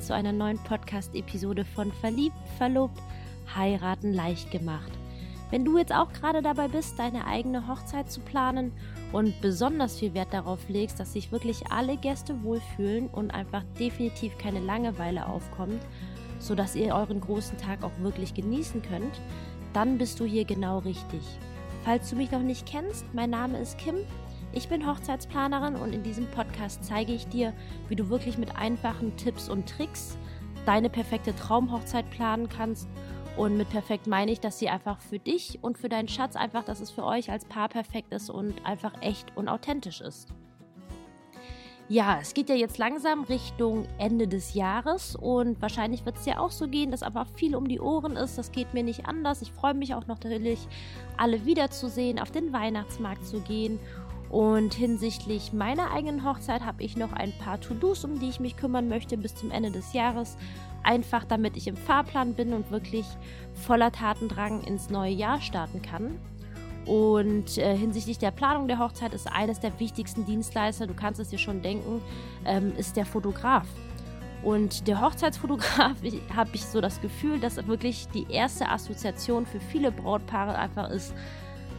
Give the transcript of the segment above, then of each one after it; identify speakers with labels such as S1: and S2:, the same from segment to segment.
S1: zu einer neuen Podcast-Episode von Verliebt, Verlobt, Heiraten leicht gemacht. Wenn du jetzt auch gerade dabei bist, deine eigene Hochzeit zu planen und besonders viel Wert darauf legst, dass sich wirklich alle Gäste wohlfühlen und einfach definitiv keine Langeweile aufkommt, sodass ihr euren großen Tag auch wirklich genießen könnt, dann bist du hier genau richtig. Falls du mich noch nicht kennst, mein Name ist Kim ich bin Hochzeitsplanerin und in diesem Podcast zeige ich dir, wie du wirklich mit einfachen Tipps und Tricks deine perfekte Traumhochzeit planen kannst. Und mit perfekt meine ich, dass sie einfach für dich und für deinen Schatz einfach, dass es für euch als Paar perfekt ist und einfach echt und authentisch ist. Ja, es geht ja jetzt langsam Richtung Ende des Jahres und wahrscheinlich wird es ja auch so gehen, dass aber viel um die Ohren ist. Das geht mir nicht anders. Ich freue mich auch noch natürlich, alle wiederzusehen, auf den Weihnachtsmarkt zu gehen und hinsichtlich meiner eigenen Hochzeit habe ich noch ein paar To-Dos, um die ich mich kümmern möchte bis zum Ende des Jahres. Einfach damit ich im Fahrplan bin und wirklich voller Tatendrang ins neue Jahr starten kann. Und äh, hinsichtlich der Planung der Hochzeit ist eines der wichtigsten Dienstleister, du kannst es dir schon denken, ähm, ist der Fotograf. Und der Hochzeitsfotograf, habe ich so das Gefühl, dass wirklich die erste Assoziation für viele Brautpaare einfach ist,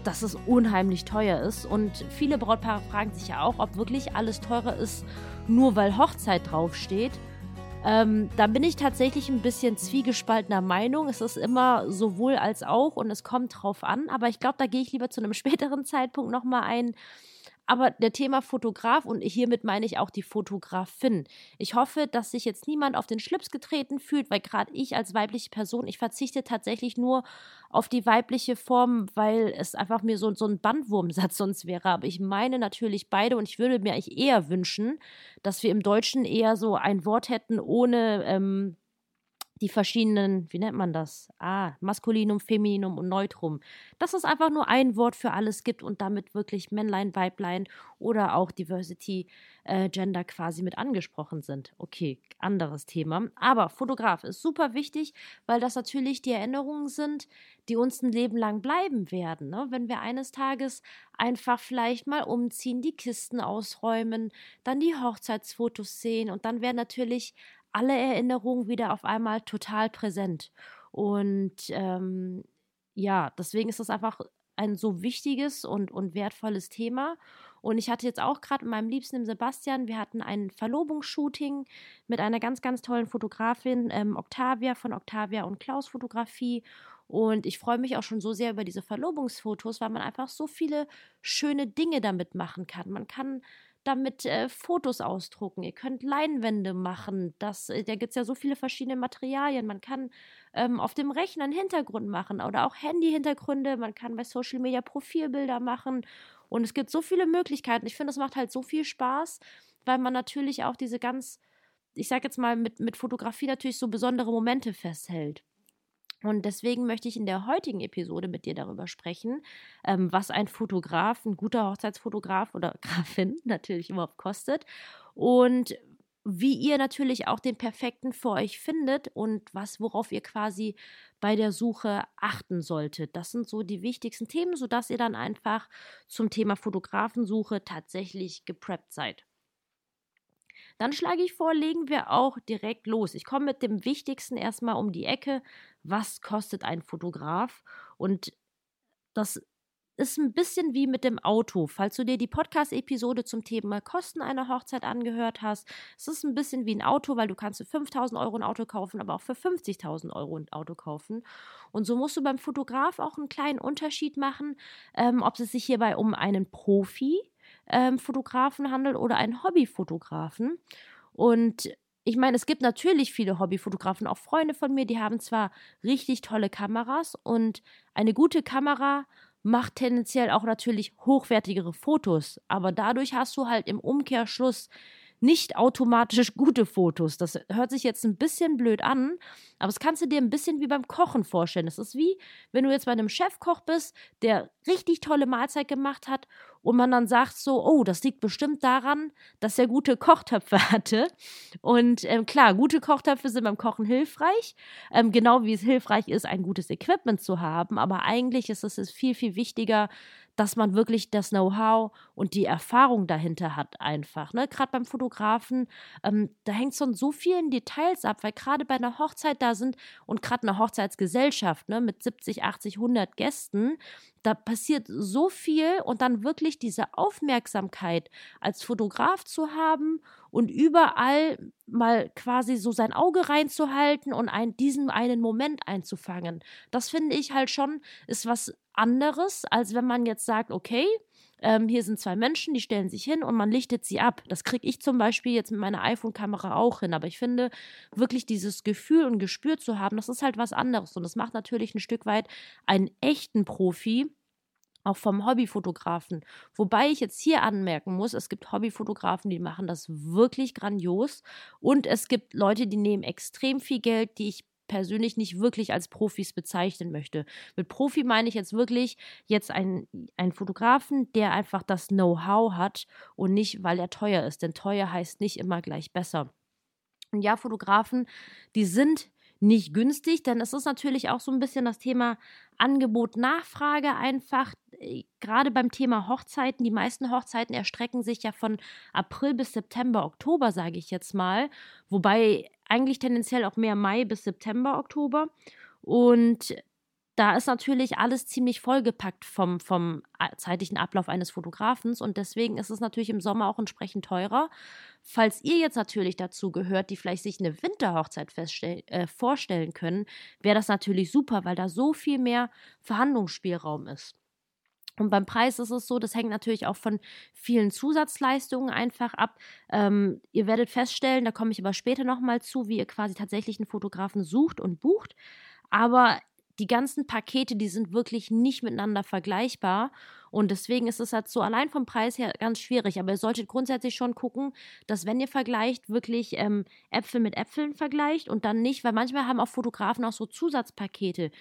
S1: dass es unheimlich teuer ist. Und viele Brautpaare fragen sich ja auch, ob wirklich alles teurer ist, nur weil Hochzeit draufsteht. Ähm, da bin ich tatsächlich ein bisschen zwiegespaltener Meinung. Es ist immer sowohl als auch und es kommt drauf an. Aber ich glaube, da gehe ich lieber zu einem späteren Zeitpunkt nochmal ein, aber der Thema Fotograf und hiermit meine ich auch die Fotografin. Ich hoffe, dass sich jetzt niemand auf den Schlips getreten fühlt, weil gerade ich als weibliche Person, ich verzichte tatsächlich nur auf die weibliche Form, weil es einfach mir so, so ein Bandwurmsatz sonst wäre. Aber ich meine natürlich beide und ich würde mir eigentlich eher wünschen, dass wir im Deutschen eher so ein Wort hätten ohne ähm, die verschiedenen, wie nennt man das? Ah, Maskulinum, Femininum und Neutrum. Dass es einfach nur ein Wort für alles gibt und damit wirklich Männlein, Weiblein oder auch Diversity, äh, Gender quasi mit angesprochen sind. Okay, anderes Thema. Aber Fotograf ist super wichtig, weil das natürlich die Erinnerungen sind, die uns ein Leben lang bleiben werden. Ne? Wenn wir eines Tages einfach vielleicht mal umziehen, die Kisten ausräumen, dann die Hochzeitsfotos sehen und dann werden natürlich alle Erinnerungen wieder auf einmal total präsent. Und ähm, ja, deswegen ist das einfach ein so wichtiges und, und wertvolles Thema. Und ich hatte jetzt auch gerade mit meinem Liebsten, dem Sebastian, wir hatten ein Verlobungsshooting mit einer ganz, ganz tollen Fotografin, ähm, Octavia von Octavia und Klaus Fotografie. Und ich freue mich auch schon so sehr über diese Verlobungsfotos, weil man einfach so viele schöne Dinge damit machen kann. Man kann damit äh, Fotos ausdrucken. Ihr könnt Leinwände machen. Das, äh, da gibt es ja so viele verschiedene Materialien. Man kann ähm, auf dem Rechner einen Hintergrund machen oder auch Handy-Hintergründe. Man kann bei Social Media Profilbilder machen. Und es gibt so viele Möglichkeiten. Ich finde, es macht halt so viel Spaß, weil man natürlich auch diese ganz, ich sag jetzt mal, mit, mit Fotografie natürlich so besondere Momente festhält. Und deswegen möchte ich in der heutigen Episode mit dir darüber sprechen, ähm, was ein Fotograf, ein guter Hochzeitsfotograf oder Grafin natürlich überhaupt kostet und wie ihr natürlich auch den perfekten für euch findet und was, worauf ihr quasi bei der Suche achten solltet. Das sind so die wichtigsten Themen, sodass ihr dann einfach zum Thema Fotografensuche tatsächlich gepreppt seid. Dann schlage ich vor, legen wir auch direkt los. Ich komme mit dem Wichtigsten erstmal um die Ecke. Was kostet ein Fotograf? Und das ist ein bisschen wie mit dem Auto. Falls du dir die Podcast-Episode zum Thema Kosten einer Hochzeit angehört hast, es ist ein bisschen wie ein Auto, weil du kannst für 5000 Euro ein Auto kaufen, aber auch für 50.000 Euro ein Auto kaufen. Und so musst du beim Fotograf auch einen kleinen Unterschied machen, ähm, ob es sich hierbei um einen Profi ähm, Fotografen handelt oder einen Hobbyfotografen. Und ich meine, es gibt natürlich viele Hobbyfotografen, auch Freunde von mir, die haben zwar richtig tolle Kameras und eine gute Kamera macht tendenziell auch natürlich hochwertigere Fotos, aber dadurch hast du halt im Umkehrschluss nicht automatisch gute Fotos. Das hört sich jetzt ein bisschen blöd an, aber das kannst du dir ein bisschen wie beim Kochen vorstellen. Es ist wie, wenn du jetzt bei einem Chefkoch bist, der richtig tolle Mahlzeit gemacht hat und man dann sagt so, oh, das liegt bestimmt daran, dass er gute Kochtöpfe hatte. Und ähm, klar, gute Kochtöpfe sind beim Kochen hilfreich, ähm, genau wie es hilfreich ist, ein gutes Equipment zu haben. Aber eigentlich ist es viel, viel wichtiger, dass man wirklich das Know-how und die Erfahrung dahinter hat einfach. Ne? Gerade beim Fotografen, ähm, da hängt es von so vielen Details ab, weil gerade bei einer Hochzeit da sind und gerade eine Hochzeitsgesellschaft ne, mit 70, 80, 100 Gästen, da passiert so viel und dann wirklich diese Aufmerksamkeit als Fotograf zu haben und überall mal quasi so sein Auge reinzuhalten und ein, diesen einen Moment einzufangen. Das finde ich halt schon, ist was anderes, als wenn man jetzt sagt, okay, ähm, hier sind zwei Menschen, die stellen sich hin und man lichtet sie ab. Das kriege ich zum Beispiel jetzt mit meiner iPhone-Kamera auch hin. Aber ich finde, wirklich dieses Gefühl und Gespür zu haben, das ist halt was anderes. Und das macht natürlich ein Stück weit einen echten Profi auch vom Hobbyfotografen. Wobei ich jetzt hier anmerken muss, es gibt Hobbyfotografen, die machen das wirklich grandios und es gibt Leute, die nehmen extrem viel Geld, die ich persönlich nicht wirklich als Profis bezeichnen möchte. Mit Profi meine ich jetzt wirklich jetzt einen, einen Fotografen, der einfach das Know-how hat und nicht, weil er teuer ist. Denn teuer heißt nicht immer gleich besser. Und ja, Fotografen, die sind nicht günstig, denn es ist natürlich auch so ein bisschen das Thema Angebot, Nachfrage einfach. Äh, gerade beim Thema Hochzeiten, die meisten Hochzeiten erstrecken sich ja von April bis September, Oktober, sage ich jetzt mal. Wobei eigentlich tendenziell auch mehr Mai bis September, Oktober. Und da ist natürlich alles ziemlich vollgepackt vom, vom zeitlichen Ablauf eines Fotografens und deswegen ist es natürlich im Sommer auch entsprechend teurer. Falls ihr jetzt natürlich dazu gehört, die vielleicht sich eine Winterhochzeit äh, vorstellen können, wäre das natürlich super, weil da so viel mehr Verhandlungsspielraum ist. Und beim Preis ist es so, das hängt natürlich auch von vielen Zusatzleistungen einfach ab. Ähm, ihr werdet feststellen, da komme ich aber später nochmal zu, wie ihr quasi tatsächlich einen Fotografen sucht und bucht. Aber die ganzen Pakete, die sind wirklich nicht miteinander vergleichbar. Und deswegen ist es halt so allein vom Preis her ganz schwierig. Aber ihr solltet grundsätzlich schon gucken, dass wenn ihr vergleicht, wirklich ähm, Äpfel mit Äpfeln vergleicht und dann nicht, weil manchmal haben auch Fotografen auch so Zusatzpakete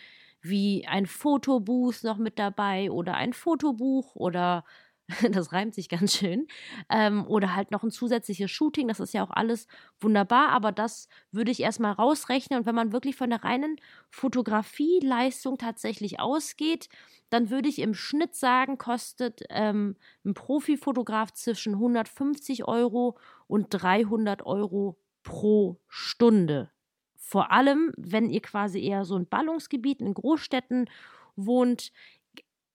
S1: wie ein Fotobooth noch mit dabei oder ein Fotobuch oder das reimt sich ganz schön. Ähm, oder halt noch ein zusätzliches Shooting, das ist ja auch alles wunderbar, aber das würde ich erstmal rausrechnen. Und wenn man wirklich von der reinen Fotografieleistung tatsächlich ausgeht, dann würde ich im Schnitt sagen, kostet ähm, ein Profifotograf zwischen 150 Euro und 300 Euro pro Stunde. Vor allem, wenn ihr quasi eher so in Ballungsgebieten, in Großstädten wohnt.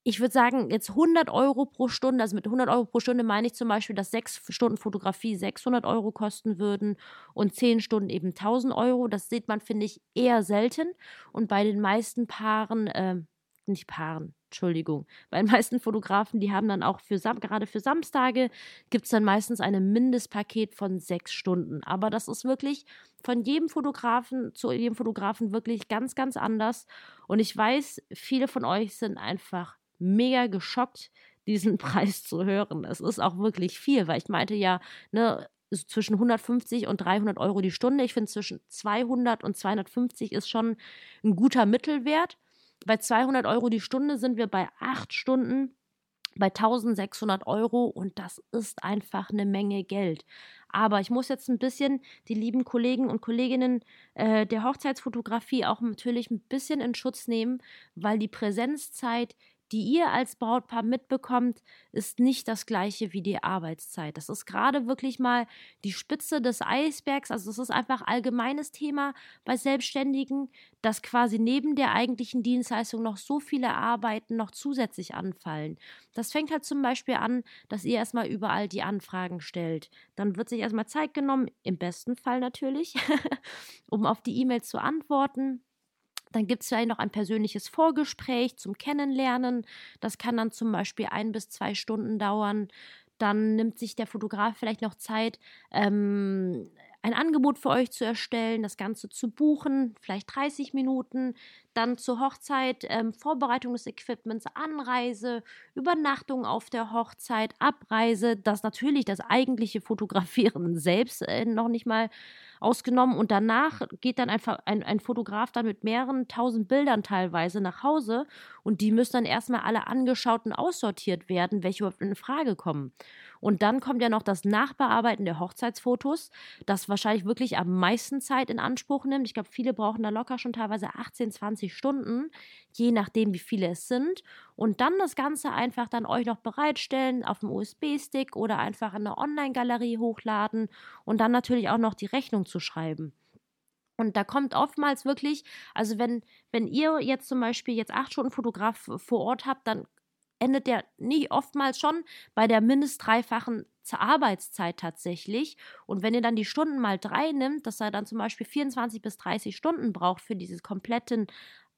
S1: Ich würde sagen, jetzt 100 Euro pro Stunde, also mit 100 Euro pro Stunde meine ich zum Beispiel, dass sechs Stunden Fotografie 600 Euro kosten würden und zehn Stunden eben 1000 Euro. Das sieht man, finde ich, eher selten. Und bei den meisten Paaren, äh, nicht Paaren, Entschuldigung. Bei den meisten Fotografen, die haben dann auch für gerade für Samstage gibt es dann meistens ein Mindestpaket von sechs Stunden. Aber das ist wirklich von jedem Fotografen zu jedem Fotografen wirklich ganz, ganz anders. Und ich weiß, viele von euch sind einfach mega geschockt, diesen Preis zu hören. Es ist auch wirklich viel, weil ich meinte ja, ne, zwischen 150 und 300 Euro die Stunde. Ich finde zwischen 200 und 250 ist schon ein guter Mittelwert. Bei 200 Euro die Stunde sind wir bei acht Stunden bei 1600 Euro und das ist einfach eine Menge Geld. Aber ich muss jetzt ein bisschen die lieben Kollegen und Kolleginnen äh, der Hochzeitsfotografie auch natürlich ein bisschen in Schutz nehmen, weil die Präsenzzeit die ihr als Brautpaar mitbekommt, ist nicht das gleiche wie die Arbeitszeit. Das ist gerade wirklich mal die Spitze des Eisbergs. Also es ist einfach allgemeines Thema bei Selbstständigen, dass quasi neben der eigentlichen Dienstleistung noch so viele Arbeiten noch zusätzlich anfallen. Das fängt halt zum Beispiel an, dass ihr erstmal überall die Anfragen stellt. Dann wird sich erstmal Zeit genommen, im besten Fall natürlich, um auf die E-Mail zu antworten. Dann gibt es vielleicht noch ein persönliches Vorgespräch zum Kennenlernen. Das kann dann zum Beispiel ein bis zwei Stunden dauern. Dann nimmt sich der Fotograf vielleicht noch Zeit, ähm, ein Angebot für euch zu erstellen, das Ganze zu buchen, vielleicht 30 Minuten, dann zur Hochzeit, ähm, Vorbereitung des Equipments, Anreise, Übernachtung auf der Hochzeit, Abreise, das natürlich das eigentliche Fotografieren selbst äh, noch nicht mal ausgenommen und danach geht dann einfach ein, ein Fotograf dann mit mehreren tausend Bildern teilweise nach Hause und die müssen dann erstmal alle angeschaut und aussortiert werden, welche überhaupt in Frage kommen. Und dann kommt ja noch das Nachbearbeiten der Hochzeitsfotos, das wahrscheinlich wirklich am meisten Zeit in Anspruch nimmt. Ich glaube, viele brauchen da locker schon teilweise 18, 20 Stunden, je nachdem, wie viele es sind. Und dann das Ganze einfach dann euch noch bereitstellen auf dem USB-Stick oder einfach in eine Online-Galerie hochladen und dann natürlich auch noch die Rechnung zu schreiben. Und da kommt oftmals wirklich, also wenn, wenn ihr jetzt zum Beispiel jetzt acht Stunden Fotograf vor Ort habt, dann endet der nie oftmals schon bei der mindest dreifachen Arbeitszeit tatsächlich. Und wenn ihr dann die Stunden mal drei nimmt, dass er dann zum Beispiel 24 bis 30 Stunden braucht für diesen kompletten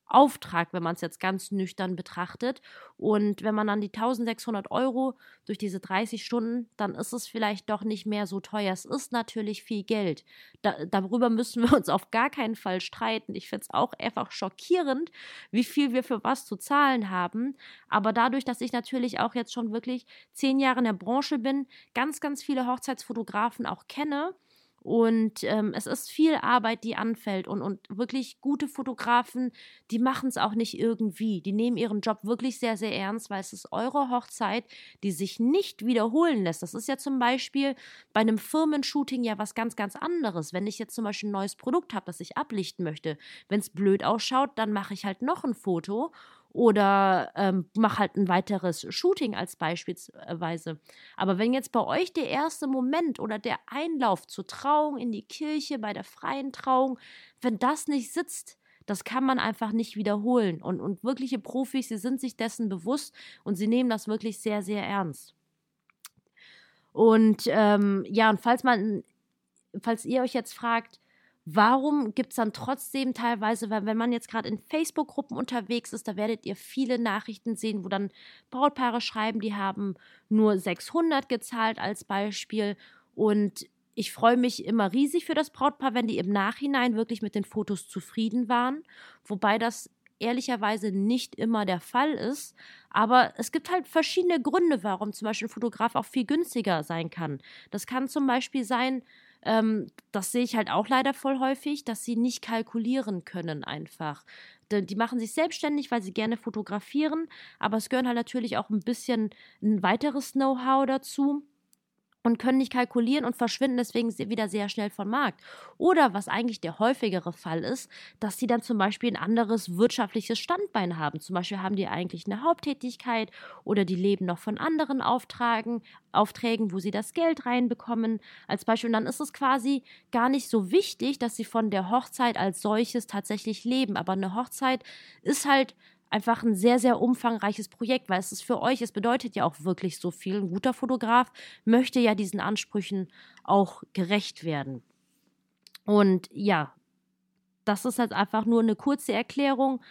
S1: Auftrag, wenn man es jetzt ganz nüchtern betrachtet. Und wenn man dann die 1600 Euro durch diese 30 Stunden, dann ist es vielleicht doch nicht mehr so teuer. Es ist natürlich viel Geld. Da, darüber müssen wir uns auf gar keinen Fall streiten. Ich finde es auch einfach schockierend, wie viel wir für was zu zahlen haben. Aber dadurch, dass ich natürlich auch jetzt schon wirklich zehn Jahre in der Branche bin, ganz, ganz viele Hochzeitsfotografen auch kenne, und ähm, es ist viel Arbeit, die anfällt. Und, und wirklich gute Fotografen, die machen es auch nicht irgendwie. Die nehmen ihren Job wirklich sehr, sehr ernst, weil es ist eure Hochzeit, die sich nicht wiederholen lässt. Das ist ja zum Beispiel bei einem Firmenshooting ja was ganz, ganz anderes. Wenn ich jetzt zum Beispiel ein neues Produkt habe, das ich ablichten möchte, wenn es blöd ausschaut, dann mache ich halt noch ein Foto oder ähm, mach halt ein weiteres Shooting als beispielsweise. Aber wenn jetzt bei euch der erste Moment oder der Einlauf zur Trauung in die Kirche, bei der freien Trauung, wenn das nicht sitzt, das kann man einfach nicht wiederholen. Und, und wirkliche Profis, sie sind sich dessen bewusst und sie nehmen das wirklich sehr, sehr ernst. Und ähm, ja, und falls man, falls ihr euch jetzt fragt, Warum gibt es dann trotzdem teilweise, wenn man jetzt gerade in Facebook-Gruppen unterwegs ist, da werdet ihr viele Nachrichten sehen, wo dann Brautpaare schreiben, die haben nur 600 gezahlt als Beispiel. Und ich freue mich immer riesig für das Brautpaar, wenn die im Nachhinein wirklich mit den Fotos zufrieden waren. Wobei das ehrlicherweise nicht immer der Fall ist. Aber es gibt halt verschiedene Gründe, warum zum Beispiel ein Fotograf auch viel günstiger sein kann. Das kann zum Beispiel sein, ähm, das sehe ich halt auch leider voll häufig, dass sie nicht kalkulieren können einfach. Die machen sich selbstständig, weil sie gerne fotografieren, aber es gehören halt natürlich auch ein bisschen ein weiteres Know-how dazu und können nicht kalkulieren und verschwinden deswegen wieder sehr schnell vom Markt. Oder was eigentlich der häufigere Fall ist, dass sie dann zum Beispiel ein anderes wirtschaftliches Standbein haben. Zum Beispiel haben die eigentlich eine Haupttätigkeit oder die leben noch von anderen Auftragen, Aufträgen, wo sie das Geld reinbekommen. Als Beispiel. Und dann ist es quasi gar nicht so wichtig, dass sie von der Hochzeit als solches tatsächlich leben. Aber eine Hochzeit ist halt einfach ein sehr, sehr umfangreiches Projekt, weil es ist für euch, es bedeutet ja auch wirklich so viel. Ein guter Fotograf möchte ja diesen Ansprüchen auch gerecht werden. Und ja, das ist halt einfach nur eine kurze Erklärung,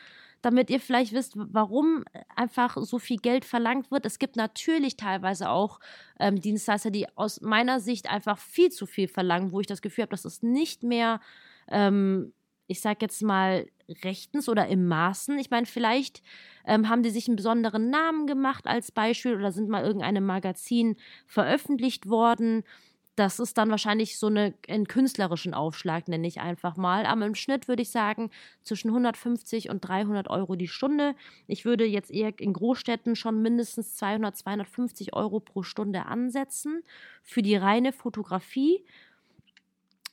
S1: damit ihr vielleicht wisst, warum einfach so viel Geld verlangt wird. Es gibt natürlich teilweise auch ähm, Dienstleister, die aus meiner Sicht einfach viel zu viel verlangen, wo ich das Gefühl habe, das ist nicht mehr ähm, ich sag jetzt mal, rechtens oder im Maßen. Ich meine, vielleicht ähm, haben die sich einen besonderen Namen gemacht als Beispiel oder sind mal irgendeinem Magazin veröffentlicht worden. Das ist dann wahrscheinlich so eine, einen künstlerischen Aufschlag, nenne ich einfach mal. Aber im Schnitt würde ich sagen, zwischen 150 und 300 Euro die Stunde. Ich würde jetzt eher in Großstädten schon mindestens 200, 250 Euro pro Stunde ansetzen für die reine Fotografie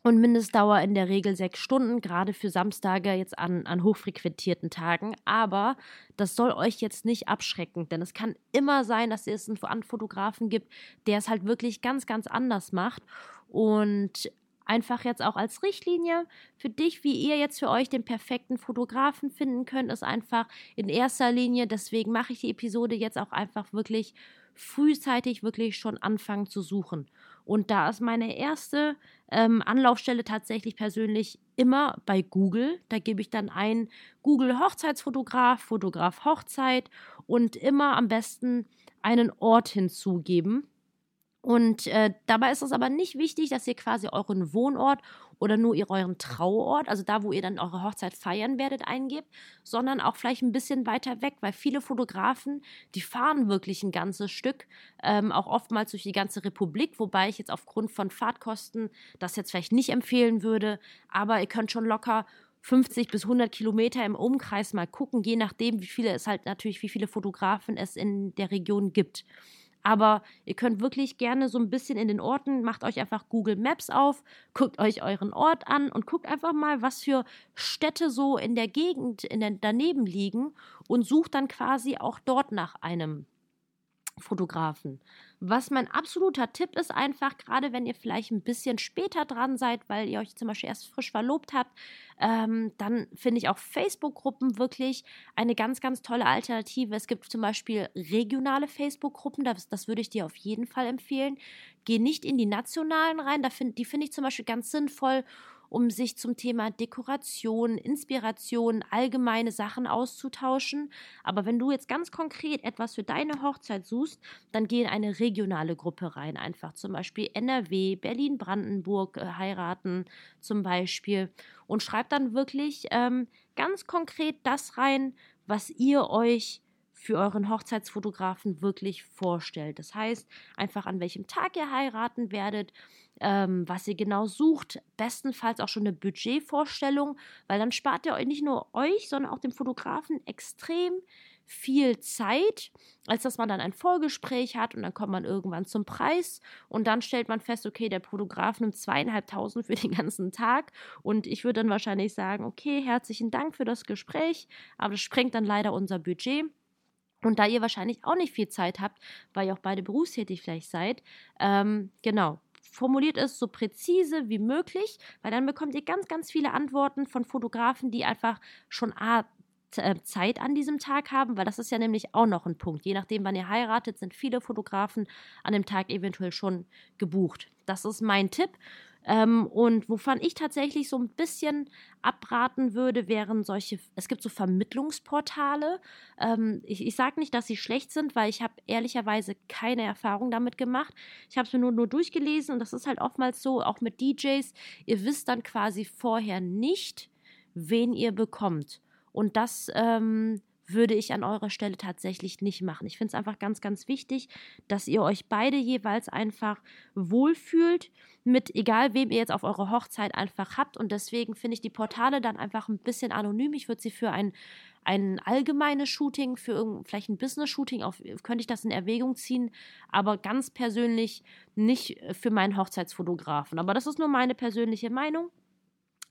S1: und Mindestdauer in der Regel sechs Stunden, gerade für Samstage jetzt an, an hochfrequentierten Tagen. Aber das soll euch jetzt nicht abschrecken, denn es kann immer sein, dass es einen Fotografen gibt, der es halt wirklich ganz, ganz anders macht. Und einfach jetzt auch als Richtlinie für dich, wie ihr jetzt für euch den perfekten Fotografen finden könnt, ist einfach in erster Linie, deswegen mache ich die Episode jetzt auch einfach wirklich frühzeitig wirklich schon anfangen zu suchen. Und da ist meine erste ähm, Anlaufstelle tatsächlich persönlich immer bei Google. Da gebe ich dann ein Google Hochzeitsfotograf, Fotograf Hochzeit und immer am besten einen Ort hinzugeben. Und äh, dabei ist es aber nicht wichtig, dass ihr quasi euren Wohnort oder nur euren Trauort, also da, wo ihr dann eure Hochzeit feiern werdet, eingebt, sondern auch vielleicht ein bisschen weiter weg, weil viele Fotografen, die fahren wirklich ein ganzes Stück, ähm, auch oftmals durch die ganze Republik, wobei ich jetzt aufgrund von Fahrtkosten das jetzt vielleicht nicht empfehlen würde, aber ihr könnt schon locker 50 bis 100 Kilometer im Umkreis mal gucken, je nachdem, wie viele es halt natürlich, wie viele Fotografen es in der Region gibt. Aber ihr könnt wirklich gerne so ein bisschen in den Orten, macht euch einfach Google Maps auf, guckt euch euren Ort an und guckt einfach mal, was für Städte so in der Gegend in der, daneben liegen und sucht dann quasi auch dort nach einem Fotografen. Was mein absoluter Tipp ist, einfach gerade wenn ihr vielleicht ein bisschen später dran seid, weil ihr euch zum Beispiel erst frisch verlobt habt, ähm, dann finde ich auch Facebook-Gruppen wirklich eine ganz, ganz tolle Alternative. Es gibt zum Beispiel regionale Facebook-Gruppen, das, das würde ich dir auf jeden Fall empfehlen. Geh nicht in die nationalen rein, da find, die finde ich zum Beispiel ganz sinnvoll um sich zum Thema Dekoration, Inspiration, allgemeine Sachen auszutauschen. Aber wenn du jetzt ganz konkret etwas für deine Hochzeit suchst, dann geh in eine regionale Gruppe rein. Einfach zum Beispiel NRW, Berlin, Brandenburg äh, heiraten zum Beispiel. Und schreib dann wirklich ähm, ganz konkret das rein, was ihr euch für euren Hochzeitsfotografen wirklich vorstellt. Das heißt, einfach an welchem Tag ihr heiraten werdet, ähm, was ihr genau sucht, bestenfalls auch schon eine Budgetvorstellung, weil dann spart ihr euch nicht nur euch, sondern auch dem Fotografen extrem viel Zeit, als dass man dann ein Vorgespräch hat und dann kommt man irgendwann zum Preis. Und dann stellt man fest, okay, der Fotograf nimmt zweieinhalbtausend für den ganzen Tag. Und ich würde dann wahrscheinlich sagen, okay, herzlichen Dank für das Gespräch, aber das sprengt dann leider unser Budget. Und da ihr wahrscheinlich auch nicht viel Zeit habt, weil ihr auch beide berufstätig vielleicht seid, ähm, genau, formuliert es so präzise wie möglich, weil dann bekommt ihr ganz, ganz viele Antworten von Fotografen, die einfach schon A, äh, Zeit an diesem Tag haben, weil das ist ja nämlich auch noch ein Punkt. Je nachdem, wann ihr heiratet, sind viele Fotografen an dem Tag eventuell schon gebucht. Das ist mein Tipp. Ähm, und wovon ich tatsächlich so ein bisschen abraten würde, wären solche, es gibt so Vermittlungsportale. Ähm, ich ich sage nicht, dass sie schlecht sind, weil ich habe ehrlicherweise keine Erfahrung damit gemacht. Ich habe es mir nur, nur durchgelesen und das ist halt oftmals so, auch mit DJs, ihr wisst dann quasi vorher nicht, wen ihr bekommt. Und das ähm, würde ich an eurer Stelle tatsächlich nicht machen. Ich finde es einfach ganz, ganz wichtig, dass ihr euch beide jeweils einfach wohlfühlt mit egal wem ihr jetzt auf eure Hochzeit einfach habt. Und deswegen finde ich die Portale dann einfach ein bisschen anonym. Ich würde sie für ein ein allgemeines Shooting, für vielleicht ein Business-Shooting, könnte ich das in Erwägung ziehen, aber ganz persönlich nicht für meinen Hochzeitsfotografen. Aber das ist nur meine persönliche Meinung.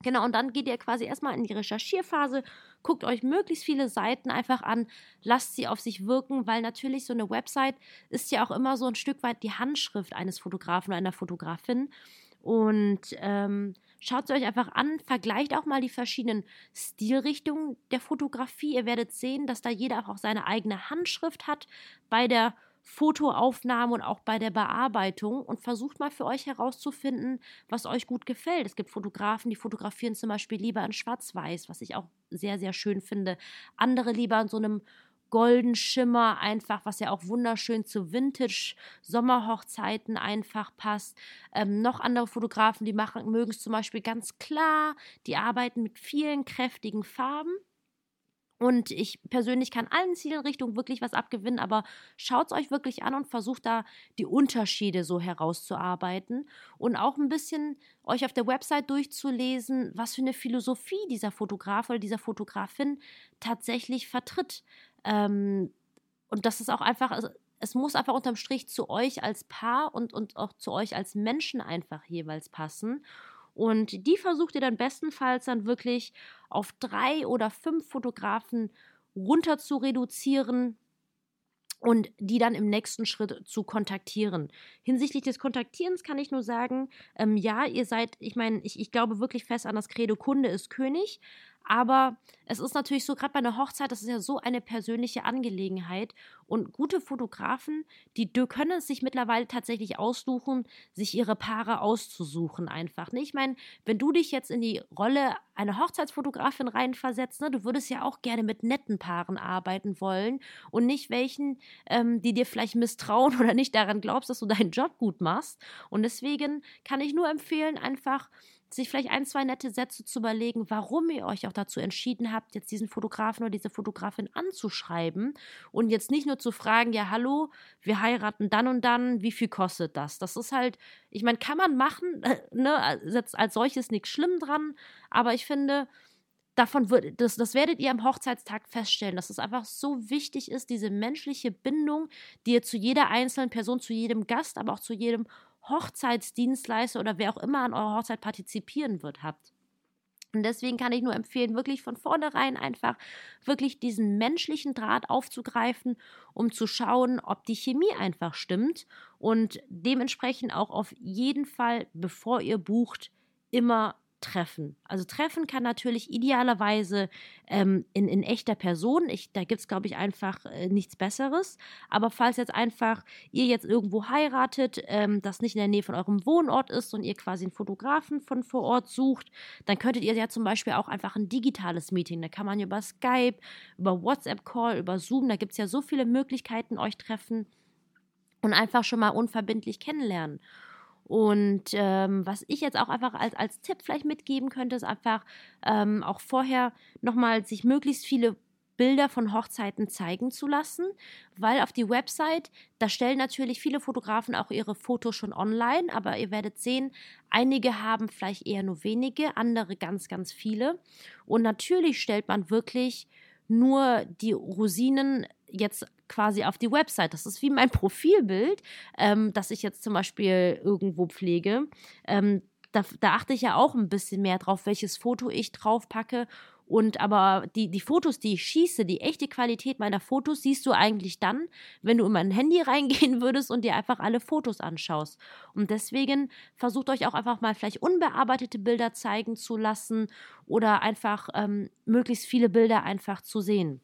S1: Genau, und dann geht ihr quasi erstmal in die Recherchierphase, guckt euch möglichst viele Seiten einfach an, lasst sie auf sich wirken, weil natürlich so eine Website ist ja auch immer so ein Stück weit die Handschrift eines Fotografen oder einer Fotografin. Und ähm, schaut sie euch einfach an, vergleicht auch mal die verschiedenen Stilrichtungen der Fotografie. Ihr werdet sehen, dass da jeder auch seine eigene Handschrift hat bei der Fotoaufnahme und auch bei der Bearbeitung und versucht mal für euch herauszufinden, was euch gut gefällt. Es gibt Fotografen, die fotografieren zum Beispiel lieber in Schwarz-Weiß, was ich auch sehr, sehr schön finde. Andere lieber in so einem golden Schimmer einfach, was ja auch wunderschön zu Vintage-Sommerhochzeiten einfach passt. Ähm, noch andere Fotografen, die mögen es zum Beispiel ganz klar, die arbeiten mit vielen kräftigen Farben. Und ich persönlich kann allen Zielrichtungen wirklich was abgewinnen, aber schaut es euch wirklich an und versucht da die Unterschiede so herauszuarbeiten und auch ein bisschen euch auf der Website durchzulesen, was für eine Philosophie dieser Fotograf oder dieser Fotografin tatsächlich vertritt. Ähm, und das ist auch einfach, also es muss einfach unterm Strich zu euch als Paar und, und auch zu euch als Menschen einfach jeweils passen. Und die versucht ihr dann bestenfalls dann wirklich auf drei oder fünf Fotografen runter zu reduzieren und die dann im nächsten Schritt zu kontaktieren. Hinsichtlich des Kontaktierens kann ich nur sagen, ähm, ja, ihr seid, ich meine, ich, ich glaube wirklich fest an das Credo Kunde ist König, aber es ist natürlich so, gerade bei einer Hochzeit, das ist ja so eine persönliche Angelegenheit. Und gute Fotografen, die können es sich mittlerweile tatsächlich aussuchen, sich ihre Paare auszusuchen einfach. Ne? Ich meine, wenn du dich jetzt in die Rolle einer Hochzeitsfotografin reinversetzt, ne, du würdest ja auch gerne mit netten Paaren arbeiten wollen und nicht welchen, ähm, die dir vielleicht misstrauen oder nicht daran glaubst, dass du deinen Job gut machst. Und deswegen kann ich nur empfehlen, einfach sich vielleicht ein, zwei nette Sätze zu überlegen, warum ihr euch auch dazu entschieden habt, jetzt diesen Fotografen oder diese Fotografin anzuschreiben und jetzt nicht nur zu fragen, ja, hallo, wir heiraten dann und dann, wie viel kostet das? Das ist halt, ich meine, kann man machen, ne, jetzt als solches nichts schlimm dran, aber ich finde, davon wird, das, das werdet ihr am Hochzeitstag feststellen, dass es einfach so wichtig ist, diese menschliche Bindung, die ihr zu jeder einzelnen Person, zu jedem Gast, aber auch zu jedem Hochzeitsdienstleister oder wer auch immer an eurer Hochzeit partizipieren wird, habt. Und deswegen kann ich nur empfehlen, wirklich von vornherein einfach wirklich diesen menschlichen Draht aufzugreifen, um zu schauen, ob die Chemie einfach stimmt und dementsprechend auch auf jeden Fall, bevor ihr bucht, immer treffen. Also treffen kann natürlich idealerweise ähm, in, in echter Person. Ich, da gibt es, glaube ich, einfach äh, nichts Besseres. Aber falls jetzt einfach ihr jetzt irgendwo heiratet, ähm, das nicht in der Nähe von eurem Wohnort ist und ihr quasi einen Fotografen von vor Ort sucht, dann könntet ihr ja zum Beispiel auch einfach ein digitales Meeting. Da kann man über Skype, über WhatsApp-Call, über Zoom, da gibt es ja so viele Möglichkeiten, euch treffen und einfach schon mal unverbindlich kennenlernen. Und ähm, was ich jetzt auch einfach als, als Tipp vielleicht mitgeben könnte, ist einfach ähm, auch vorher nochmal sich möglichst viele Bilder von Hochzeiten zeigen zu lassen, weil auf die Website, da stellen natürlich viele Fotografen auch ihre Fotos schon online, aber ihr werdet sehen, einige haben vielleicht eher nur wenige, andere ganz, ganz viele. Und natürlich stellt man wirklich nur die Rosinen jetzt quasi auf die Website. Das ist wie mein Profilbild, ähm, das ich jetzt zum Beispiel irgendwo pflege. Ähm, da, da, achte ich ja auch ein bisschen mehr drauf, welches Foto ich drauf packe. Und aber die, die Fotos, die ich schieße, die echte Qualität meiner Fotos siehst du eigentlich dann, wenn du in mein Handy reingehen würdest und dir einfach alle Fotos anschaust. Und deswegen versucht euch auch einfach mal vielleicht unbearbeitete Bilder zeigen zu lassen oder einfach ähm, möglichst viele Bilder einfach zu sehen.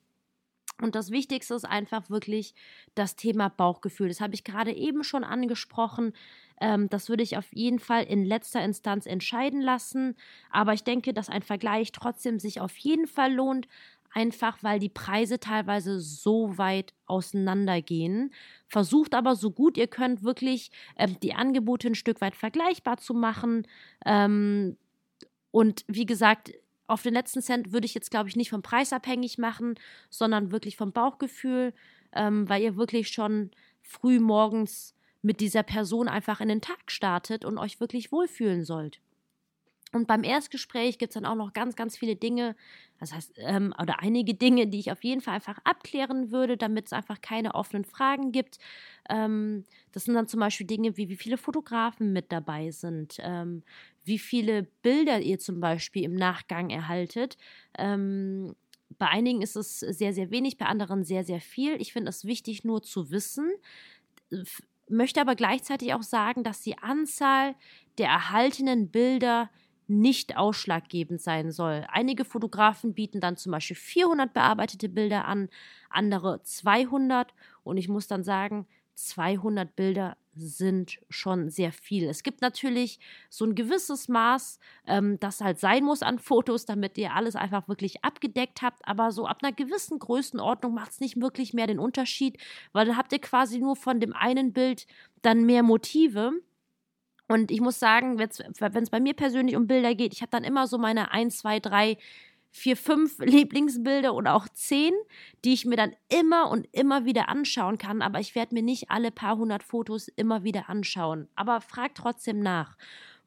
S1: Und das Wichtigste ist einfach wirklich das Thema Bauchgefühl. Das habe ich gerade eben schon angesprochen. Ähm, das würde ich auf jeden Fall in letzter Instanz entscheiden lassen. Aber ich denke, dass ein Vergleich trotzdem sich auf jeden Fall lohnt. Einfach weil die Preise teilweise so weit auseinandergehen. Versucht aber so gut ihr könnt, wirklich ähm, die Angebote ein Stück weit vergleichbar zu machen. Ähm, und wie gesagt, auf den letzten Cent würde ich jetzt, glaube ich, nicht vom Preis abhängig machen, sondern wirklich vom Bauchgefühl, ähm, weil ihr wirklich schon früh morgens mit dieser Person einfach in den Tag startet und euch wirklich wohlfühlen sollt. Und beim Erstgespräch gibt es dann auch noch ganz, ganz viele Dinge, das heißt, ähm, oder einige Dinge, die ich auf jeden Fall einfach abklären würde, damit es einfach keine offenen Fragen gibt. Ähm, das sind dann zum Beispiel Dinge wie, wie viele Fotografen mit dabei sind, ähm, wie viele Bilder ihr zum Beispiel im Nachgang erhaltet. Ähm, bei einigen ist es sehr, sehr wenig, bei anderen sehr, sehr viel. Ich finde es wichtig, nur zu wissen möchte aber gleichzeitig auch sagen, dass die Anzahl der erhaltenen Bilder nicht ausschlaggebend sein soll. Einige Fotografen bieten dann zum Beispiel 400 bearbeitete Bilder an, andere 200 und ich muss dann sagen, 200 Bilder sind schon sehr viel. Es gibt natürlich so ein gewisses Maß, ähm, das halt sein muss an Fotos, damit ihr alles einfach wirklich abgedeckt habt. Aber so ab einer gewissen Größenordnung macht es nicht wirklich mehr den Unterschied, weil dann habt ihr quasi nur von dem einen Bild dann mehr Motive. Und ich muss sagen, wenn es bei mir persönlich um Bilder geht, ich habe dann immer so meine 1, 2, 3, 4, 5 Lieblingsbilder oder auch 10, die ich mir dann immer und immer wieder anschauen kann. Aber ich werde mir nicht alle paar hundert Fotos immer wieder anschauen. Aber frag trotzdem nach.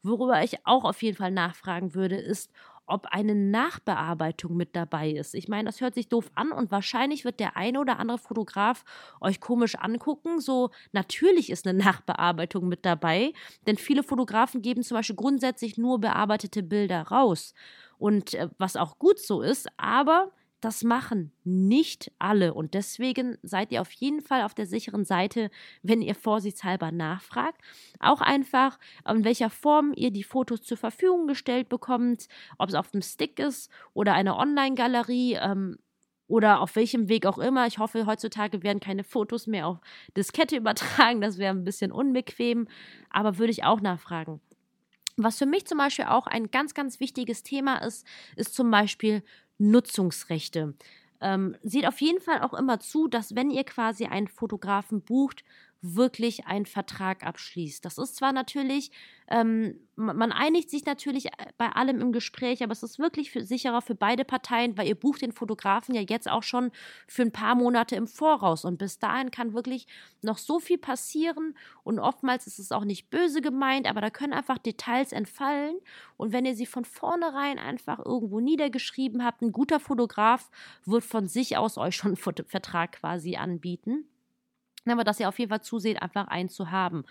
S1: Worüber ich auch auf jeden Fall nachfragen würde, ist, ob eine Nachbearbeitung mit dabei ist. Ich meine, das hört sich doof an und wahrscheinlich wird der eine oder andere Fotograf euch komisch angucken. So, natürlich ist eine Nachbearbeitung mit dabei, denn viele Fotografen geben zum Beispiel grundsätzlich nur bearbeitete Bilder raus. Und äh, was auch gut so ist, aber das machen nicht alle und deswegen seid ihr auf jeden Fall auf der sicheren Seite, wenn ihr vorsichtshalber nachfragt. Auch einfach, in welcher Form ihr die Fotos zur Verfügung gestellt bekommt, ob es auf dem Stick ist oder eine Online-Galerie. Ähm, oder auf welchem Weg auch immer. Ich hoffe, heutzutage werden keine Fotos mehr auf Diskette übertragen. Das wäre ein bisschen unbequem, aber würde ich auch nachfragen. Was für mich zum Beispiel auch ein ganz, ganz wichtiges Thema ist, ist zum Beispiel Nutzungsrechte. Ähm, seht auf jeden Fall auch immer zu, dass wenn ihr quasi einen Fotografen bucht, wirklich einen Vertrag abschließt. Das ist zwar natürlich, ähm, man einigt sich natürlich äh, bei allem im Gespräch, aber es ist wirklich für, sicherer für beide Parteien, weil ihr bucht den Fotografen ja jetzt auch schon für ein paar Monate im Voraus und bis dahin kann wirklich noch so viel passieren und oftmals ist es auch nicht böse gemeint, aber da können einfach Details entfallen und wenn ihr sie von vornherein einfach irgendwo niedergeschrieben habt, ein guter Fotograf wird von sich aus euch schon einen Vertrag quasi anbieten. Aber dass ihr auf jeden Fall zuseht, einfach einen zu haben.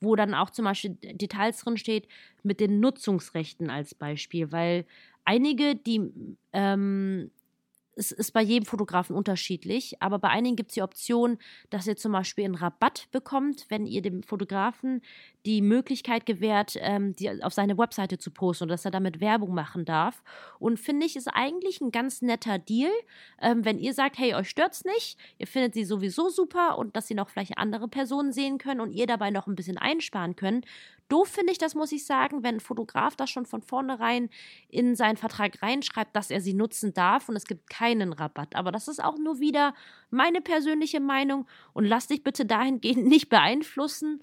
S1: Wo dann auch zum Beispiel Details drin steht mit den Nutzungsrechten als Beispiel, weil einige, die ähm, es ist bei jedem Fotografen unterschiedlich, aber bei einigen gibt es die Option, dass ihr zum Beispiel einen Rabatt bekommt, wenn ihr dem Fotografen die Möglichkeit gewährt, ähm, die auf seine Webseite zu posten und dass er damit Werbung machen darf. Und finde ich, ist eigentlich ein ganz netter Deal, ähm, wenn ihr sagt, hey, euch stört's nicht, ihr findet sie sowieso super und dass sie noch vielleicht andere Personen sehen können und ihr dabei noch ein bisschen einsparen könnt, Doof finde ich das, muss ich sagen, wenn ein Fotograf das schon von vornherein in seinen Vertrag reinschreibt, dass er sie nutzen darf und es gibt keinen Rabatt. Aber das ist auch nur wieder meine persönliche Meinung und lass dich bitte dahingehend nicht beeinflussen.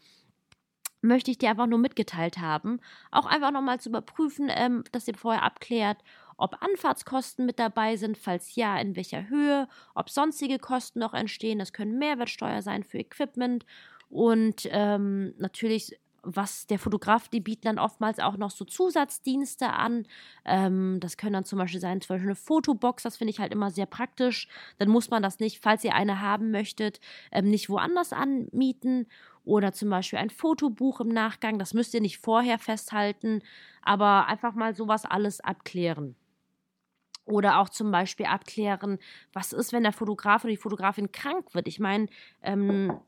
S1: Möchte ich dir einfach nur mitgeteilt haben. Auch einfach nochmal zu überprüfen, ähm, dass ihr vorher abklärt, ob Anfahrtskosten mit dabei sind, falls ja, in welcher Höhe, ob sonstige Kosten noch entstehen. Das können Mehrwertsteuer sein für Equipment und ähm, natürlich was der Fotograf, die bieten dann oftmals auch noch so Zusatzdienste an. Ähm, das können dann zum Beispiel sein, zum Beispiel eine Fotobox, das finde ich halt immer sehr praktisch. Dann muss man das nicht, falls ihr eine haben möchtet, ähm, nicht woanders anmieten. Oder zum Beispiel ein Fotobuch im Nachgang, das müsst ihr nicht vorher festhalten, aber einfach mal sowas alles abklären. Oder auch zum Beispiel abklären, was ist, wenn der Fotograf oder die Fotografin krank wird. Ich meine, ähm,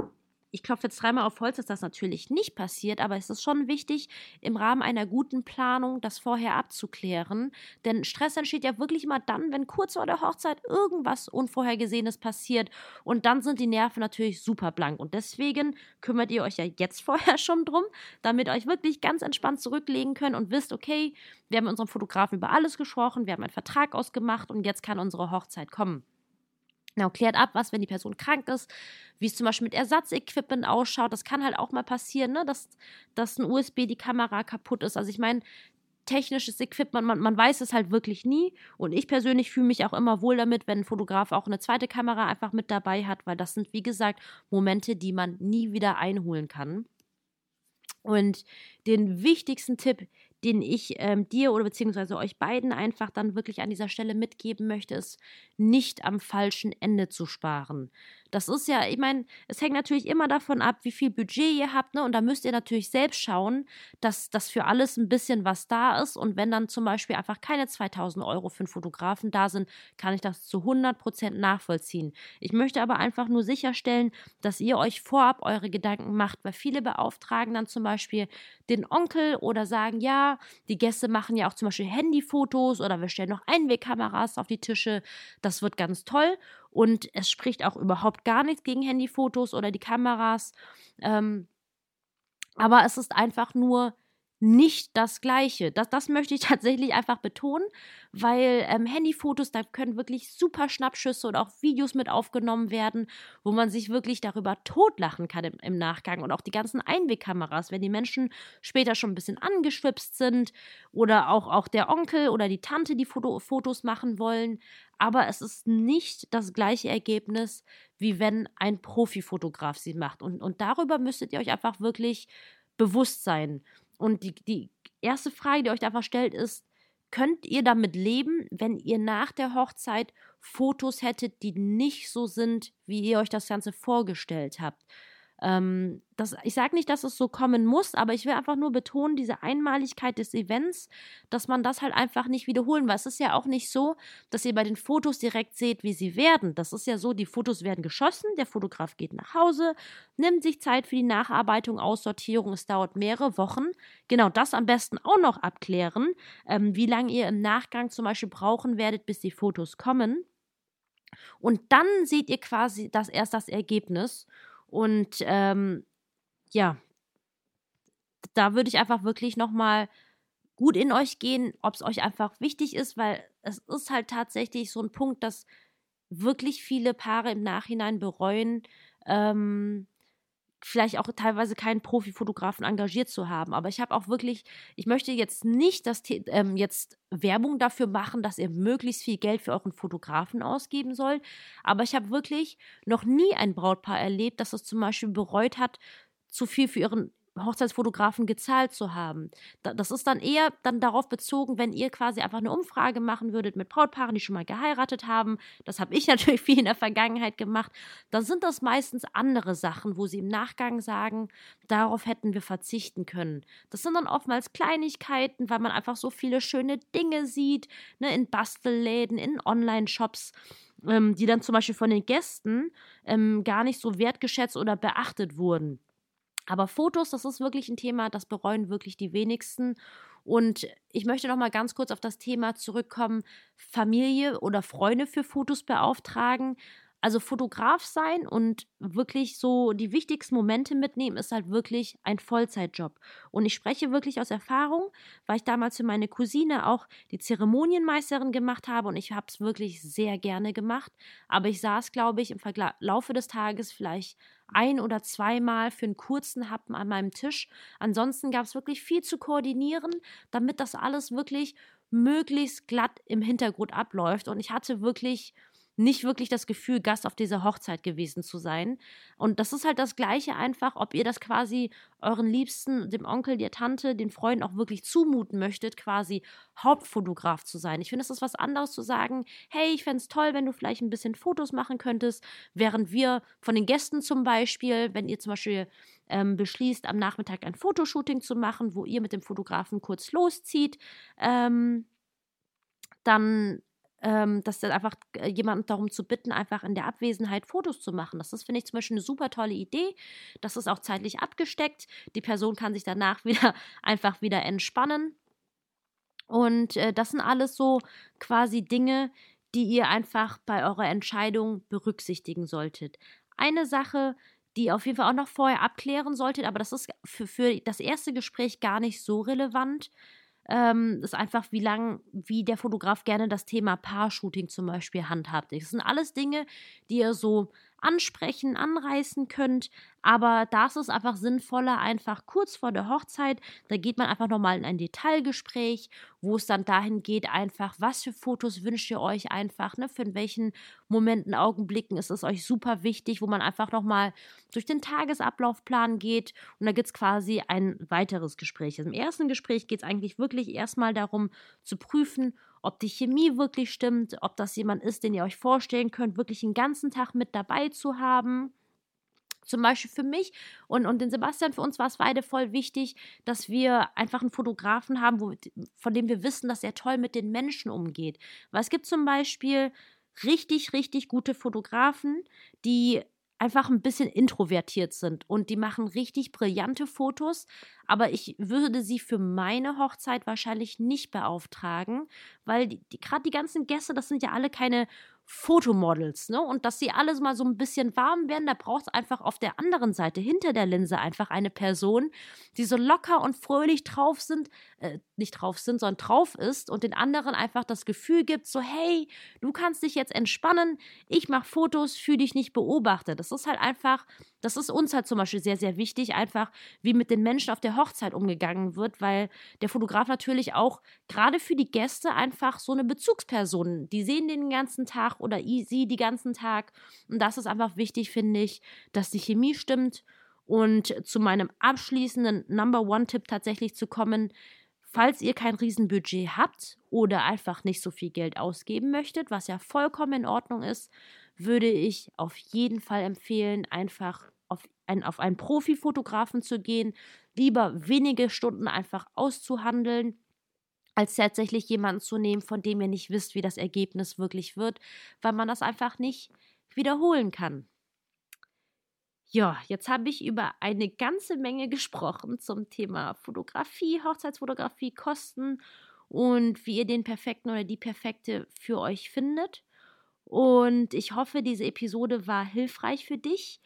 S1: ich klopfe jetzt dreimal auf Holz, dass das natürlich nicht passiert, aber es ist schon wichtig, im Rahmen einer guten Planung das vorher abzuklären. Denn Stress entsteht ja wirklich immer dann, wenn kurz vor der Hochzeit irgendwas Unvorhergesehenes passiert. Und dann sind die Nerven natürlich super blank. Und deswegen kümmert ihr euch ja jetzt vorher schon drum, damit ihr euch wirklich ganz entspannt zurücklegen könnt und wisst, okay, wir haben mit unserem Fotografen über alles gesprochen, wir haben einen Vertrag ausgemacht und jetzt kann unsere Hochzeit kommen. Genau, klärt ab, was, wenn die Person krank ist, wie es zum Beispiel mit Ersatzequipment ausschaut. Das kann halt auch mal passieren, ne? dass, dass ein USB die Kamera kaputt ist. Also ich meine, technisches Equipment, man, man weiß es halt wirklich nie. Und ich persönlich fühle mich auch immer wohl damit, wenn ein Fotograf auch eine zweite Kamera einfach mit dabei hat, weil das sind, wie gesagt, Momente, die man nie wieder einholen kann. Und den wichtigsten Tipp, den ich ähm, dir oder beziehungsweise euch beiden einfach dann wirklich an dieser Stelle mitgeben möchte, ist nicht am falschen Ende zu sparen. Das ist ja, ich meine, es hängt natürlich immer davon ab, wie viel Budget ihr habt, ne? Und da müsst ihr natürlich selbst schauen, dass das für alles ein bisschen was da ist. Und wenn dann zum Beispiel einfach keine 2000 Euro für einen Fotografen da sind, kann ich das zu 100 Prozent nachvollziehen. Ich möchte aber einfach nur sicherstellen, dass ihr euch vorab eure Gedanken macht, weil viele beauftragen dann zum Beispiel den Onkel oder sagen, ja, die Gäste machen ja auch zum Beispiel Handyfotos oder wir stellen noch Einwegkameras auf die Tische. Das wird ganz toll. Und es spricht auch überhaupt gar nichts gegen Handyfotos oder die Kameras. Ähm, aber es ist einfach nur nicht das Gleiche. Das, das möchte ich tatsächlich einfach betonen, weil ähm, Handyfotos, da können wirklich super Schnappschüsse oder auch Videos mit aufgenommen werden, wo man sich wirklich darüber totlachen kann im, im Nachgang. Und auch die ganzen Einwegkameras, wenn die Menschen später schon ein bisschen angeschwipst sind oder auch, auch der Onkel oder die Tante, die Foto, Fotos machen wollen. Aber es ist nicht das gleiche Ergebnis, wie wenn ein Profifotograf sie macht. Und, und darüber müsstet ihr euch einfach wirklich bewusst sein. Und die, die erste Frage, die euch einfach stellt, ist, könnt ihr damit leben, wenn ihr nach der Hochzeit Fotos hättet, die nicht so sind, wie ihr euch das Ganze vorgestellt habt? Ähm, das, ich sage nicht, dass es so kommen muss, aber ich will einfach nur betonen, diese Einmaligkeit des Events, dass man das halt einfach nicht wiederholen, weil es ist ja auch nicht so, dass ihr bei den Fotos direkt seht, wie sie werden. Das ist ja so, die Fotos werden geschossen, der Fotograf geht nach Hause, nimmt sich Zeit für die Nacharbeitung, Aussortierung, es dauert mehrere Wochen. Genau das am besten auch noch abklären, ähm, wie lange ihr im Nachgang zum Beispiel brauchen werdet, bis die Fotos kommen. Und dann seht ihr quasi das erst das Ergebnis. Und ähm, ja, da würde ich einfach wirklich nochmal gut in euch gehen, ob es euch einfach wichtig ist, weil es ist halt tatsächlich so ein Punkt, dass wirklich viele Paare im Nachhinein bereuen, ähm, vielleicht auch teilweise keinen Profifotografen engagiert zu haben. Aber ich habe auch wirklich, ich möchte jetzt nicht, dass ähm, jetzt Werbung dafür machen, dass ihr möglichst viel Geld für euren Fotografen ausgeben sollt. Aber ich habe wirklich noch nie ein Brautpaar erlebt, das es zum Beispiel bereut hat, zu viel für ihren Hochzeitsfotografen gezahlt zu haben. Das ist dann eher dann darauf bezogen, wenn ihr quasi einfach eine Umfrage machen würdet mit Brautpaaren, die schon mal geheiratet haben. Das habe ich natürlich viel in der Vergangenheit gemacht. Dann sind das meistens andere Sachen, wo sie im Nachgang sagen, darauf hätten wir verzichten können. Das sind dann oftmals Kleinigkeiten, weil man einfach so viele schöne Dinge sieht, ne, in Bastelläden, in Online-Shops ähm, die dann zum Beispiel von den Gästen ähm, gar nicht so wertgeschätzt oder beachtet wurden. Aber Fotos, das ist wirklich ein Thema, das bereuen wirklich die wenigsten. Und ich möchte noch mal ganz kurz auf das Thema zurückkommen: Familie oder Freunde für Fotos beauftragen. Also Fotograf sein und wirklich so die wichtigsten Momente mitnehmen, ist halt wirklich ein Vollzeitjob. Und ich spreche wirklich aus Erfahrung, weil ich damals für meine Cousine auch die Zeremonienmeisterin gemacht habe und ich habe es wirklich sehr gerne gemacht. Aber ich saß, glaube ich, im Laufe des Tages vielleicht ein oder zweimal für einen kurzen Happen an meinem Tisch. Ansonsten gab es wirklich viel zu koordinieren, damit das alles wirklich möglichst glatt im Hintergrund abläuft. Und ich hatte wirklich nicht wirklich das Gefühl, Gast auf dieser Hochzeit gewesen zu sein. Und das ist halt das Gleiche einfach, ob ihr das quasi euren Liebsten, dem Onkel, der Tante, den Freunden auch wirklich zumuten möchtet, quasi Hauptfotograf zu sein. Ich finde, es ist was anderes zu sagen, hey, ich fände es toll, wenn du vielleicht ein bisschen Fotos machen könntest, während wir von den Gästen zum Beispiel, wenn ihr zum Beispiel ähm, beschließt, am Nachmittag ein Fotoshooting zu machen, wo ihr mit dem Fotografen kurz loszieht, ähm, dann ähm, dass dann einfach äh, jemanden darum zu bitten, einfach in der Abwesenheit Fotos zu machen. Das ist, finde ich, zum Beispiel eine super tolle Idee. Das ist auch zeitlich abgesteckt. Die Person kann sich danach wieder einfach wieder entspannen. Und äh, das sind alles so quasi Dinge, die ihr einfach bei eurer Entscheidung berücksichtigen solltet. Eine Sache, die ihr auf jeden Fall auch noch vorher abklären solltet, aber das ist für, für das erste Gespräch gar nicht so relevant ähm, ist einfach, wie lang, wie der Fotograf gerne das Thema Paar-Shooting zum Beispiel handhabt. Das sind alles Dinge, die ihr so ansprechen, anreißen könnt. Aber da ist es einfach sinnvoller, einfach kurz vor der Hochzeit, da geht man einfach nochmal in ein Detailgespräch, wo es dann dahin geht, einfach, was für Fotos wünscht ihr euch einfach, ne, für in welchen Momenten, Augenblicken ist es euch super wichtig, wo man einfach nochmal durch den Tagesablaufplan geht und da gibt es quasi ein weiteres Gespräch. Also Im ersten Gespräch geht es eigentlich wirklich erstmal darum zu prüfen, ob die Chemie wirklich stimmt, ob das jemand ist, den ihr euch vorstellen könnt, wirklich den ganzen Tag mit dabei zu haben. Zum Beispiel für mich und, und den Sebastian, für uns war es beide voll wichtig, dass wir einfach einen Fotografen haben, wo, von dem wir wissen, dass er toll mit den Menschen umgeht. Weil es gibt zum Beispiel richtig, richtig gute Fotografen, die einfach ein bisschen introvertiert sind und die machen richtig brillante Fotos, aber ich würde sie für meine Hochzeit wahrscheinlich nicht beauftragen, weil die, die gerade die ganzen Gäste, das sind ja alle keine Fotomodels, ne? Und dass sie alle mal so ein bisschen warm werden, da braucht es einfach auf der anderen Seite, hinter der Linse, einfach eine Person, die so locker und fröhlich drauf sind, äh, nicht drauf sind, sondern drauf ist und den anderen einfach das Gefühl gibt, so, hey, du kannst dich jetzt entspannen, ich mache Fotos, fühle dich nicht beobachtet. Das ist halt einfach, das ist uns halt zum Beispiel sehr, sehr wichtig, einfach wie mit den Menschen auf der Hochzeit umgegangen wird, weil der Fotograf natürlich auch gerade für die Gäste einfach so eine Bezugsperson, die sehen den ganzen Tag oder sie die ganzen Tag. Und das ist einfach wichtig, finde ich, dass die Chemie stimmt. Und zu meinem abschließenden Number One-Tipp tatsächlich zu kommen, falls ihr kein Riesenbudget habt oder einfach nicht so viel Geld ausgeben möchtet, was ja vollkommen in Ordnung ist, würde ich auf jeden Fall empfehlen, einfach auf, ein, auf einen Profifotografen zu gehen, lieber wenige Stunden einfach auszuhandeln, als tatsächlich jemanden zu nehmen, von dem ihr nicht wisst, wie das Ergebnis wirklich wird, weil man das einfach nicht wiederholen kann. Ja, jetzt habe ich über eine ganze Menge gesprochen zum Thema Fotografie, Hochzeitsfotografie, Kosten und wie ihr den perfekten oder die perfekte für euch findet. Und ich hoffe, diese Episode war hilfreich für dich.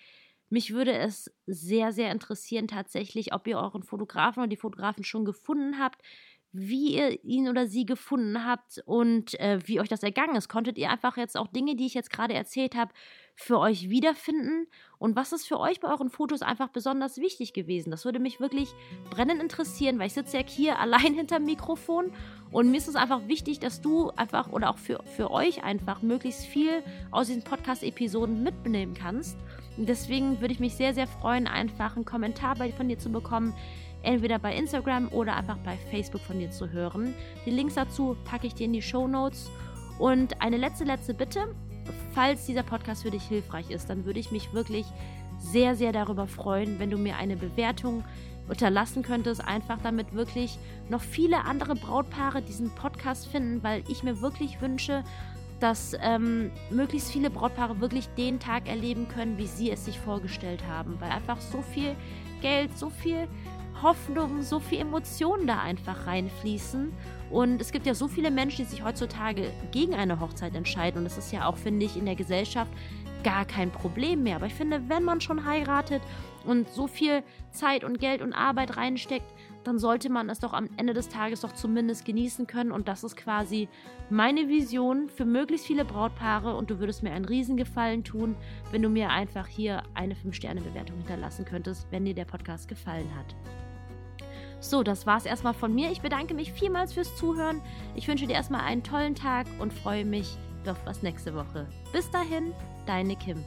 S1: Mich würde es sehr, sehr interessieren tatsächlich, ob ihr euren Fotografen oder die Fotografen schon gefunden habt, wie ihr ihn oder sie gefunden habt und äh, wie euch das ergangen ist. Konntet ihr einfach jetzt auch Dinge, die ich jetzt gerade erzählt habe, für euch wiederfinden? Und was ist für euch bei euren Fotos einfach besonders wichtig gewesen? Das würde mich wirklich brennend interessieren, weil ich sitze ja hier allein hinterm Mikrofon und mir ist es einfach wichtig, dass du einfach oder auch für, für euch einfach möglichst viel aus diesen Podcast-Episoden mitnehmen kannst. Und deswegen würde ich mich sehr, sehr freuen, einfach einen Kommentar von dir zu bekommen entweder bei Instagram oder einfach bei Facebook von dir zu hören. Die Links dazu packe ich dir in die Show Notes. Und eine letzte, letzte Bitte. Falls dieser Podcast für dich hilfreich ist, dann würde ich mich wirklich sehr, sehr darüber freuen, wenn du mir eine Bewertung unterlassen könntest, einfach damit wirklich noch viele andere Brautpaare diesen Podcast finden, weil ich mir wirklich wünsche, dass ähm, möglichst viele Brautpaare wirklich den Tag erleben können, wie sie es sich vorgestellt haben, weil einfach so viel Geld, so viel Hoffnung, so viel Emotionen da einfach reinfließen. Und es gibt ja so viele Menschen, die sich heutzutage gegen eine Hochzeit entscheiden. Und das ist ja auch, finde ich, in der Gesellschaft gar kein Problem mehr. Aber ich finde, wenn man schon heiratet und so viel Zeit und Geld und Arbeit reinsteckt, dann sollte man es doch am Ende des Tages doch zumindest genießen können. Und das ist quasi meine Vision für möglichst viele Brautpaare. Und du würdest mir einen Riesengefallen tun, wenn du mir einfach hier eine 5-Sterne-Bewertung hinterlassen könntest, wenn dir der Podcast gefallen hat. So, das war's erstmal von mir. Ich bedanke mich vielmals fürs Zuhören. Ich wünsche dir erstmal einen tollen Tag und freue mich auf was nächste Woche. Bis dahin, deine Kim.